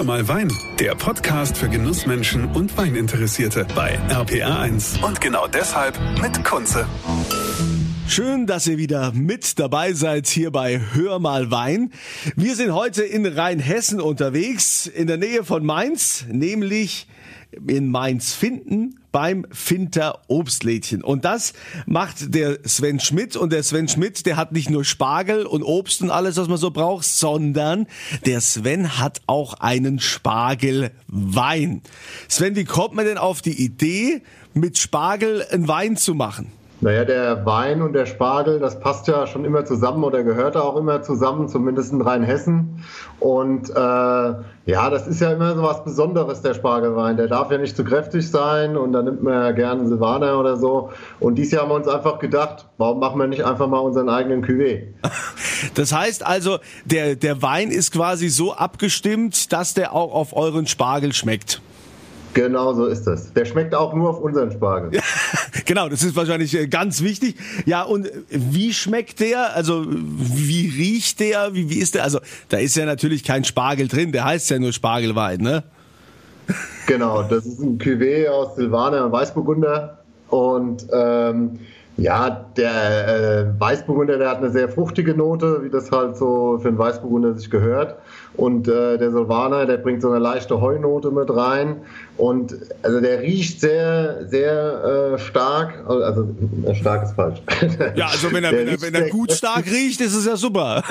Hör mal Wein, der Podcast für Genussmenschen und Weininteressierte bei RPR1. Und genau deshalb mit Kunze. Schön, dass ihr wieder mit dabei seid hier bei Hör mal Wein. Wir sind heute in Rheinhessen unterwegs, in der Nähe von Mainz, nämlich in Mainz finden beim Finter Obstlädchen. Und das macht der Sven Schmidt. Und der Sven Schmidt, der hat nicht nur Spargel und Obst und alles, was man so braucht, sondern der Sven hat auch einen Spargelwein. Sven, wie kommt man denn auf die Idee, mit Spargel einen Wein zu machen? Naja, der Wein und der Spargel, das passt ja schon immer zusammen oder gehört auch immer zusammen, zumindest in Rheinhessen. Und äh, ja, das ist ja immer so was Besonderes, der Spargelwein. Der darf ja nicht zu kräftig sein und da nimmt man ja gerne Silvaner oder so. Und dieses Jahr haben wir uns einfach gedacht, warum machen wir nicht einfach mal unseren eigenen Cuvée? Das heißt also, der, der Wein ist quasi so abgestimmt, dass der auch auf euren Spargel schmeckt. Genau so ist das. Der schmeckt auch nur auf unseren Spargel. Genau, das ist wahrscheinlich äh, ganz wichtig. Ja, und wie schmeckt der? Also, wie riecht der? Wie, wie ist der? Also, da ist ja natürlich kein Spargel drin, der heißt ja nur Spargelwein, ne? Genau, das ist ein Cuvée aus Silvaner und Weißburgunder. Und ähm, ja, der äh, Weißburgunder, der hat eine sehr fruchtige Note, wie das halt so für einen Weißburgunder sich gehört. Und äh, der Silvaner, der bringt so eine leichte Heunote mit rein. Und also der riecht sehr, sehr äh, stark. Also äh, stark ist falsch. Ja, also wenn er, wenn er, wenn er gut stark riecht, ist es ja super.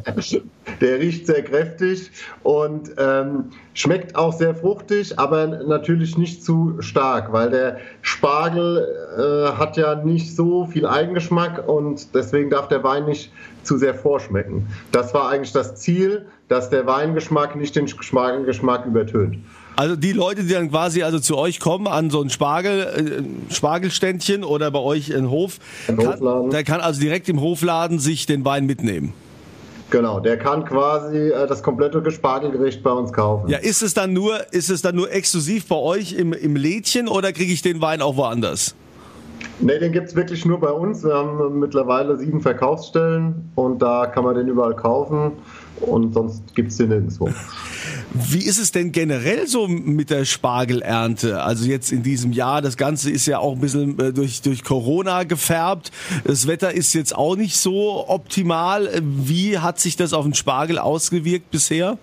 der riecht sehr kräftig und ähm, schmeckt auch sehr fruchtig, aber natürlich nicht zu stark, weil der Spargel äh, hat ja nicht so viel Eigengeschmack und deswegen darf der Wein nicht zu sehr vorschmecken. Das war eigentlich das Ziel, dass der Weingeschmack nicht den Geschmack übertönt. Also die Leute, die dann quasi also zu euch kommen an so ein Spargel, äh, Spargelständchen oder bei euch in Hof, kann, der kann also direkt im Hofladen sich den Wein mitnehmen. Genau, der kann quasi äh, das komplette Spargelgericht bei uns kaufen. Ja, ist es dann nur, ist es dann nur exklusiv bei euch im, im Lädchen oder kriege ich den Wein auch woanders? Ne, den gibt es wirklich nur bei uns. Wir haben mittlerweile sieben Verkaufsstellen und da kann man den überall kaufen und sonst gibt es den nirgendwo. Wie ist es denn generell so mit der Spargelernte? Also jetzt in diesem Jahr, das Ganze ist ja auch ein bisschen äh, durch, durch Corona gefärbt. Das Wetter ist jetzt auch nicht so optimal. Wie hat sich das auf den Spargel ausgewirkt bisher?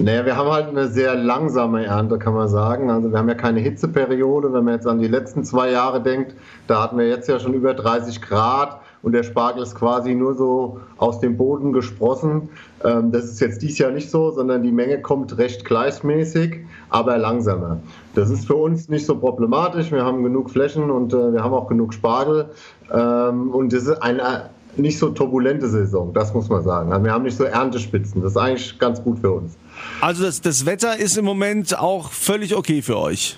Naja, wir haben halt eine sehr langsame Ernte, kann man sagen. Also wir haben ja keine Hitzeperiode. Wenn man jetzt an die letzten zwei Jahre denkt, da hatten wir jetzt ja schon über 30 Grad und der Spargel ist quasi nur so aus dem Boden gesprossen. Ähm, das ist jetzt dieses Jahr nicht so, sondern die Menge kommt recht gleichmäßig, aber langsamer. Das ist für uns nicht so problematisch. Wir haben genug Flächen und äh, wir haben auch genug Spargel. Ähm, und das ist eine nicht so turbulente Saison, das muss man sagen. Also wir haben nicht so Erntespitzen. Das ist eigentlich ganz gut für uns. Also das, das Wetter ist im Moment auch völlig okay für euch.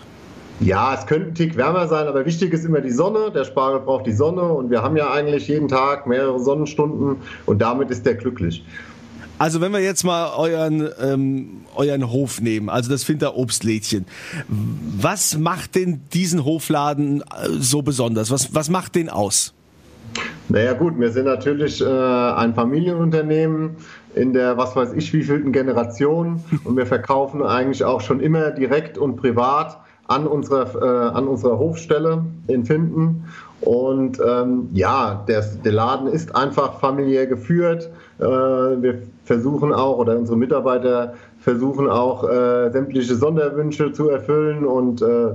Ja, es könnte ein Tick wärmer sein, aber wichtig ist immer die Sonne. Der Spargel braucht die Sonne und wir haben ja eigentlich jeden Tag mehrere Sonnenstunden und damit ist der glücklich. Also wenn wir jetzt mal euren, ähm, euren Hof nehmen, also das Finter Obstlädchen, was macht denn diesen Hofladen äh, so besonders? Was, was macht den aus? Naja gut, wir sind natürlich äh, ein Familienunternehmen in der, was weiß ich, wievielten Generation und wir verkaufen eigentlich auch schon immer direkt und privat an unserer, äh, an unserer Hofstelle in Finden. Und ähm, ja, der, der Laden ist einfach familiär geführt. Äh, wir versuchen auch, oder unsere Mitarbeiter versuchen auch, äh, sämtliche Sonderwünsche zu erfüllen. Und äh,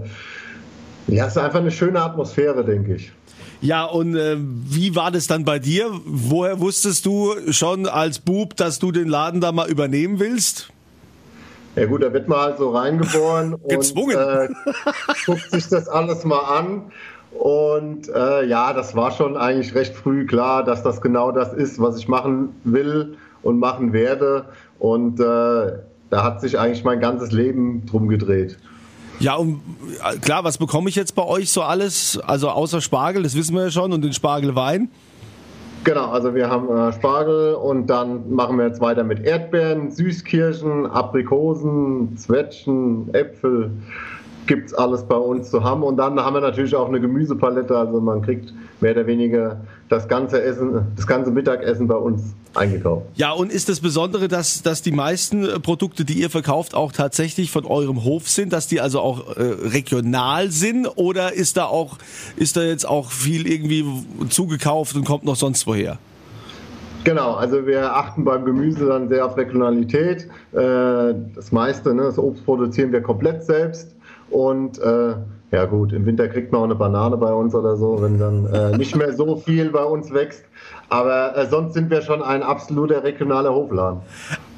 ja, es ist einfach eine schöne Atmosphäre, denke ich. Ja, und äh, wie war das dann bei dir? Woher wusstest du schon als Bub, dass du den Laden da mal übernehmen willst? Ja gut, da wird man halt so reingeboren Gezwungen. und äh, guckt sich das alles mal an. Und äh, ja, das war schon eigentlich recht früh klar, dass das genau das ist, was ich machen will und machen werde. Und äh, da hat sich eigentlich mein ganzes Leben drum gedreht. Ja, und äh, klar, was bekomme ich jetzt bei euch so alles? Also außer Spargel, das wissen wir ja schon, und den Spargelwein. Genau, also wir haben äh, Spargel und dann machen wir jetzt weiter mit Erdbeeren, Süßkirschen, Aprikosen, Zwetschgen, Äpfel. Gibt es alles bei uns zu haben. Und dann haben wir natürlich auch eine Gemüsepalette, also man kriegt mehr oder weniger das ganze Essen, das ganze Mittagessen bei uns eingekauft. Ja, und ist das Besondere, dass, dass die meisten äh, Produkte, die ihr verkauft, auch tatsächlich von eurem Hof sind, dass die also auch äh, regional sind oder ist da auch, ist da jetzt auch viel irgendwie zugekauft und kommt noch sonst woher? Genau, also wir achten beim Gemüse dann sehr auf Regionalität. Äh, das meiste, ne, das Obst produzieren wir komplett selbst und äh, ja gut, im Winter kriegt man auch eine Banane bei uns oder so, wenn dann äh, nicht mehr so viel bei uns wächst. Aber äh, sonst sind wir schon ein absoluter regionaler Hofladen.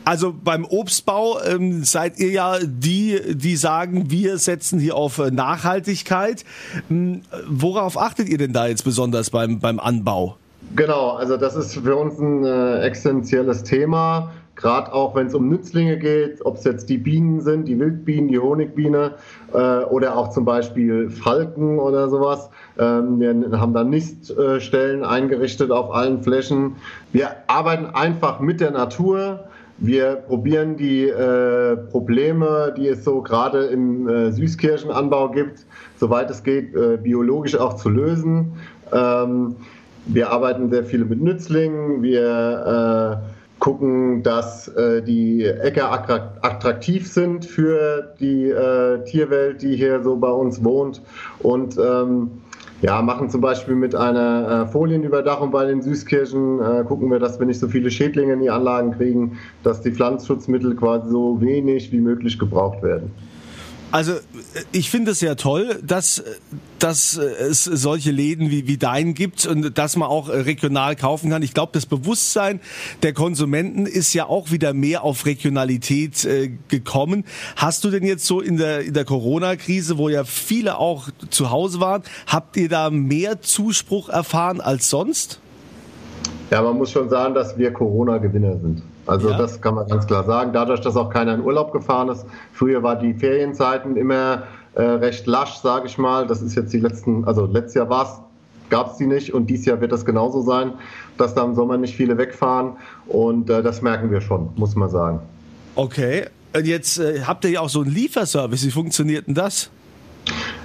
Also beim Obstbau ähm, seid ihr ja die, die sagen, wir setzen hier auf äh, Nachhaltigkeit. Hm, worauf achtet ihr denn da jetzt besonders beim, beim Anbau? Genau, also das ist für uns ein äh, essentielles Thema. Gerade auch wenn es um Nützlinge geht, ob es jetzt die Bienen sind, die Wildbienen, die Honigbiene äh, oder auch zum Beispiel Falken oder sowas. Ähm, wir haben da Niststellen eingerichtet auf allen Flächen. Wir arbeiten einfach mit der Natur. Wir probieren die äh, Probleme, die es so gerade im äh, Süßkirschenanbau gibt, soweit es geht, äh, biologisch auch zu lösen. Ähm, wir arbeiten sehr viel mit Nützlingen. Wir äh, gucken, dass äh, die Äcker attraktiv sind für die äh, Tierwelt, die hier so bei uns wohnt und ähm, ja, machen zum Beispiel mit einer äh, Folienüberdachung bei den Süßkirchen, äh, gucken wir, dass wir nicht so viele Schädlinge in die Anlagen kriegen, dass die Pflanzenschutzmittel quasi so wenig wie möglich gebraucht werden. Also ich finde es ja toll, dass, dass es solche Läden wie, wie dein gibt und dass man auch regional kaufen kann. Ich glaube, das Bewusstsein der Konsumenten ist ja auch wieder mehr auf Regionalität äh, gekommen. Hast du denn jetzt so in der, in der Corona-Krise, wo ja viele auch zu Hause waren, habt ihr da mehr Zuspruch erfahren als sonst? Ja, man muss schon sagen, dass wir Corona-Gewinner sind. Also ja. das kann man ganz klar sagen. Dadurch, dass auch keiner in Urlaub gefahren ist. Früher war die Ferienzeiten immer äh, recht lasch, sage ich mal. Das ist jetzt die letzten, also letztes Jahr war es gab es die nicht und dieses Jahr wird das genauso sein, dass da im Sommer nicht viele wegfahren und äh, das merken wir schon, muss man sagen. Okay, und jetzt äh, habt ihr ja auch so einen Lieferservice, wie funktioniert denn das?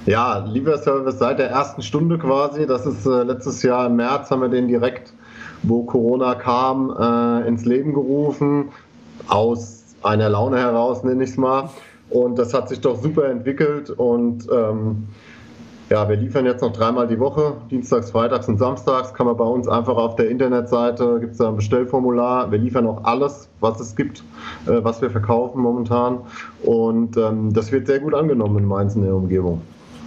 Ja, Lieferservice seit der ersten Stunde quasi, das ist äh, letztes Jahr im März haben wir den direkt wo Corona kam, äh, ins Leben gerufen, aus einer Laune heraus, nenne ich es mal. Und das hat sich doch super entwickelt und ähm, ja, wir liefern jetzt noch dreimal die Woche, dienstags, freitags und samstags. Kann man bei uns einfach auf der Internetseite, gibt es da ein Bestellformular. Wir liefern auch alles, was es gibt, äh, was wir verkaufen momentan. Und ähm, das wird sehr gut angenommen in Mainz in der Umgebung.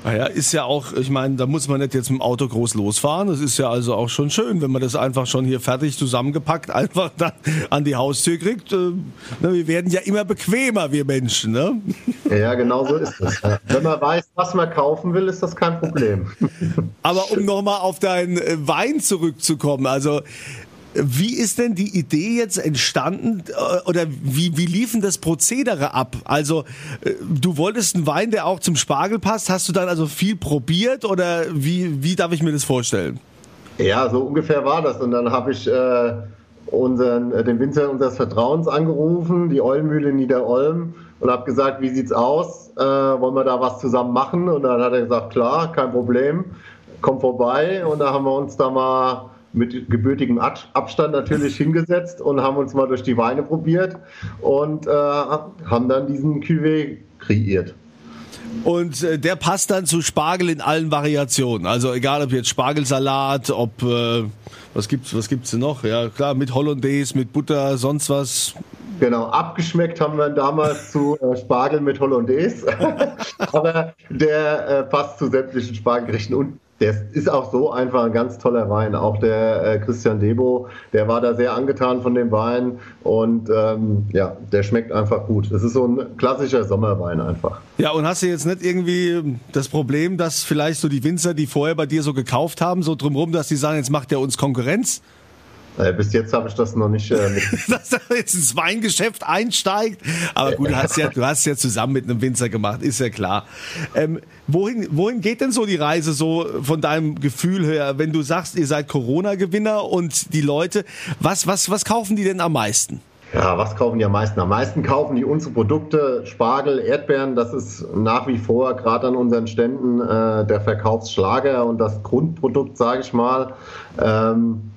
Naja, ist ja auch, ich meine, da muss man nicht jetzt mit dem Auto groß losfahren. Das ist ja also auch schon schön, wenn man das einfach schon hier fertig zusammengepackt einfach dann an die Haustür kriegt. Äh, wir werden ja immer bequemer, wir Menschen, ne? Ja, genau so ist es. Wenn man weiß, was man kaufen will, ist das kein Problem. Aber um nochmal auf deinen äh, Wein zurückzukommen, also wie ist denn die Idee jetzt entstanden äh, oder wie, wie liefen das Prozedere ab? Also äh, du wolltest einen Wein, der auch zum Spargel passt. Hast du dann also viel probiert oder wie, wie darf ich mir das vorstellen? Ja, so ungefähr war das. Und dann habe ich äh, unseren, äh, den Winzer unseres Vertrauens angerufen, die Eulmühle Niederolm, und habe gesagt, wie sieht's aus? Äh, wollen wir da was zusammen machen? Und dann hat er gesagt, klar, kein Problem, komm vorbei. Und da haben wir uns da mal mit gebürtigem Abstand natürlich hingesetzt und haben uns mal durch die Weine probiert und äh, haben dann diesen Cuvée kreiert. Und äh, der passt dann zu Spargel in allen Variationen. Also egal ob jetzt Spargelsalat, ob äh, was gibt's, was gibt's denn noch? Ja klar, mit Hollandaise, mit Butter, sonst was. Genau, abgeschmeckt haben wir damals zu äh, Spargel mit Hollandaise. Aber der äh, passt zu sämtlichen Spargelgerichten und der ist auch so einfach ein ganz toller Wein. Auch der äh, Christian Debo, der war da sehr angetan von dem Wein und ähm, ja, der schmeckt einfach gut. Es ist so ein klassischer Sommerwein einfach. Ja, und hast du jetzt nicht irgendwie das Problem, dass vielleicht so die Winzer, die vorher bei dir so gekauft haben, so drumherum, dass die sagen, jetzt macht der uns Konkurrenz? Äh, bis jetzt habe ich das noch nicht. Äh, Dass er jetzt ins Weingeschäft einsteigt. Aber gut, du hast ja, du hast ja zusammen mit einem Winzer gemacht, ist ja klar. Ähm, wohin, wohin geht denn so die Reise so von deinem Gefühl her, wenn du sagst, ihr seid Corona-Gewinner und die Leute, was, was, was kaufen die denn am meisten? Ja, was kaufen die am meisten? Am meisten kaufen die unsere Produkte, Spargel, Erdbeeren. Das ist nach wie vor gerade an unseren Ständen äh, der Verkaufsschlager und das Grundprodukt, sage ich mal. Ähm,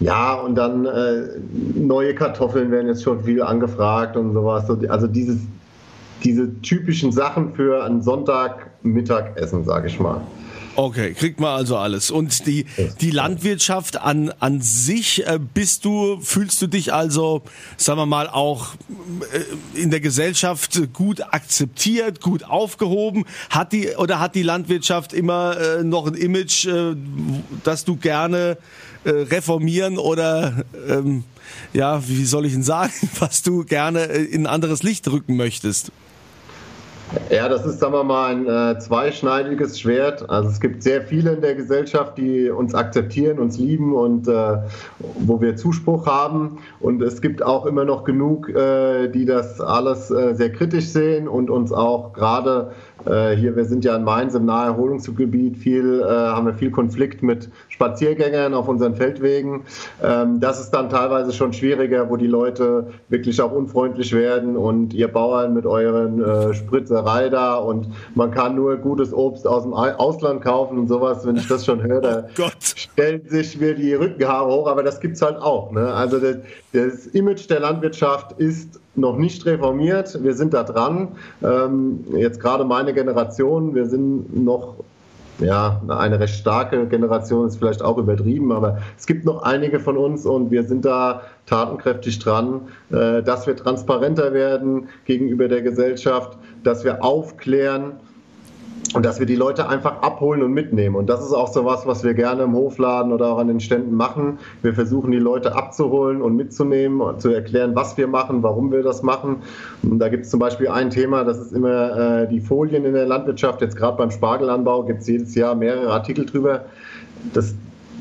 ja, und dann äh, neue Kartoffeln werden jetzt schon viel angefragt und sowas. Also dieses, diese typischen Sachen für ein Sonntagmittagessen, sage ich mal. Okay, kriegt man also alles. Und die, die Landwirtschaft an, an sich, äh, bist du, fühlst du dich also, sagen wir mal, auch äh, in der Gesellschaft gut akzeptiert, gut aufgehoben? Hat die, oder hat die Landwirtschaft immer äh, noch ein Image, äh, das du gerne äh, reformieren oder, ähm, ja, wie soll ich denn sagen, was du gerne äh, in ein anderes Licht rücken möchtest? Ja, das ist, sagen wir mal, ein äh, zweischneidiges Schwert. Also es gibt sehr viele in der Gesellschaft, die uns akzeptieren, uns lieben und äh, wo wir Zuspruch haben. Und es gibt auch immer noch genug, äh, die das alles äh, sehr kritisch sehen und uns auch gerade hier, wir sind ja in Mainz im Naherholungsgebiet, viel, haben wir viel Konflikt mit Spaziergängern auf unseren Feldwegen. Ähm, das ist dann teilweise schon schwieriger, wo die Leute wirklich auch unfreundlich werden und ihr Bauern mit euren äh, Spritzerei da und man kann nur gutes Obst aus dem Ausland kaufen und sowas. Wenn ich das schon höre, da oh stellen sich mir die Rückenhaare hoch, aber das gibt es halt auch. Ne? Also das, das Image der Landwirtschaft ist noch nicht reformiert. Wir sind da dran. Ähm, jetzt gerade meine Generation, wir sind noch ja, eine recht starke Generation ist vielleicht auch übertrieben, aber es gibt noch einige von uns und wir sind da tatenkräftig dran, äh, dass wir transparenter werden gegenüber der Gesellschaft, dass wir aufklären, und dass wir die Leute einfach abholen und mitnehmen. Und das ist auch so was, was wir gerne im Hofladen oder auch an den Ständen machen. Wir versuchen die Leute abzuholen und mitzunehmen und zu erklären, was wir machen, warum wir das machen. Und da gibt es zum Beispiel ein Thema, das ist immer äh, die Folien in der Landwirtschaft. Jetzt gerade beim Spargelanbau gibt es jedes Jahr mehrere Artikel drüber. Das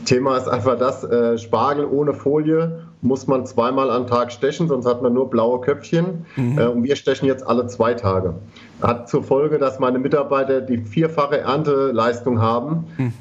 Thema ist einfach das, äh, Spargel ohne Folie muss man zweimal am Tag stechen, sonst hat man nur blaue Köpfchen. Mhm. Äh, und wir stechen jetzt alle zwei Tage. Hat zur Folge, dass meine Mitarbeiter die vierfache Ernteleistung haben. Mhm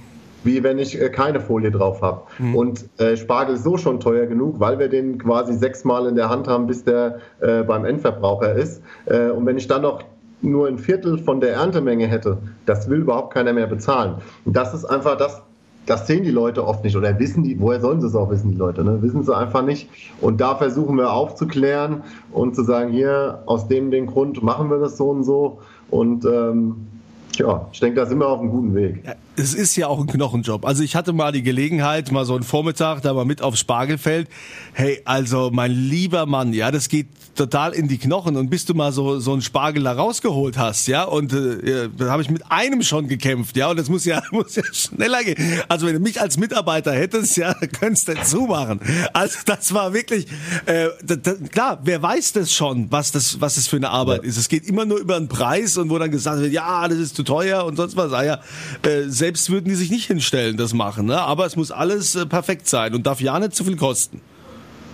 wie wenn ich äh, keine Folie drauf habe. Mhm. Und äh, Spargel ist so schon teuer genug, weil wir den quasi sechsmal in der Hand haben, bis der äh, beim Endverbraucher ist. Äh, und wenn ich dann noch nur ein Viertel von der Erntemenge hätte, das will überhaupt keiner mehr bezahlen. Und das ist einfach das, das sehen die Leute oft nicht oder wissen die, woher sollen sie es auch wissen, die Leute, ne? wissen sie einfach nicht. Und da versuchen wir aufzuklären und zu sagen, hier, aus dem, dem Grund machen wir das so und so. Und ähm, ja, ich denke, da sind wir auf einem guten Weg. Es ist ja auch ein Knochenjob. Also ich hatte mal die Gelegenheit, mal so einen Vormittag da mal mit aufs Spargelfeld. Hey, also mein lieber Mann, ja, das geht total in die Knochen. Und bis du mal so so einen Spargel da rausgeholt hast, ja, und äh, da habe ich mit einem schon gekämpft, ja, und das muss ja muss ja schneller gehen. Also wenn du mich als Mitarbeiter hättest, ja, könntest du zumachen. Also das war wirklich äh, da, da, klar. Wer weiß das schon, was das was das für eine Arbeit ja. ist? Es geht immer nur über den Preis und wo dann gesagt wird, ja, das ist zu teuer und sonst was. Ah, ja, äh, selbst würden die sich nicht hinstellen, das machen. Ne? Aber es muss alles äh, perfekt sein und darf ja nicht zu viel kosten.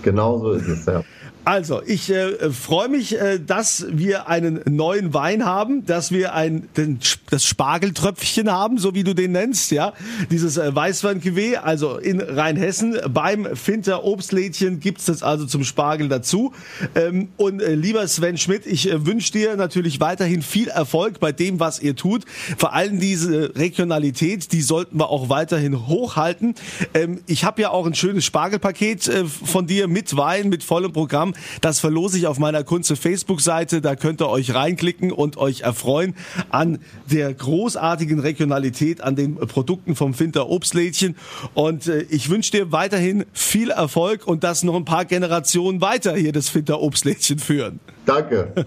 Genau so ist es, ja. Also, ich äh, freue mich, äh, dass wir einen neuen Wein haben, dass wir ein den, das Spargeltröpfchen haben, so wie du den nennst, ja. Dieses äh, weißwein also in Rheinhessen. Beim Finter Obstlädchen gibt's das also zum Spargel dazu. Ähm, und äh, lieber Sven Schmidt, ich äh, wünsche dir natürlich weiterhin viel Erfolg bei dem, was ihr tut. Vor allem diese Regionalität, die sollten wir auch weiterhin hochhalten. Ähm, ich habe ja auch ein schönes Spargelpaket äh, von dir mit Wein, mit vollem Programm. Das verlose ich auf meiner Kunze Facebook-Seite. Da könnt ihr euch reinklicken und euch erfreuen an der großartigen Regionalität, an den Produkten vom Finter Obstlädchen. Und äh, ich wünsche dir weiterhin viel Erfolg und dass noch ein paar Generationen weiter hier das Finter Obstlädchen führen. Danke.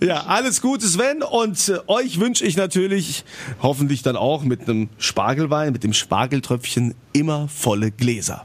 Ja, alles Gute, Sven. Und äh, euch wünsche ich natürlich hoffentlich dann auch mit einem Spargelwein, mit dem Spargeltröpfchen immer volle Gläser.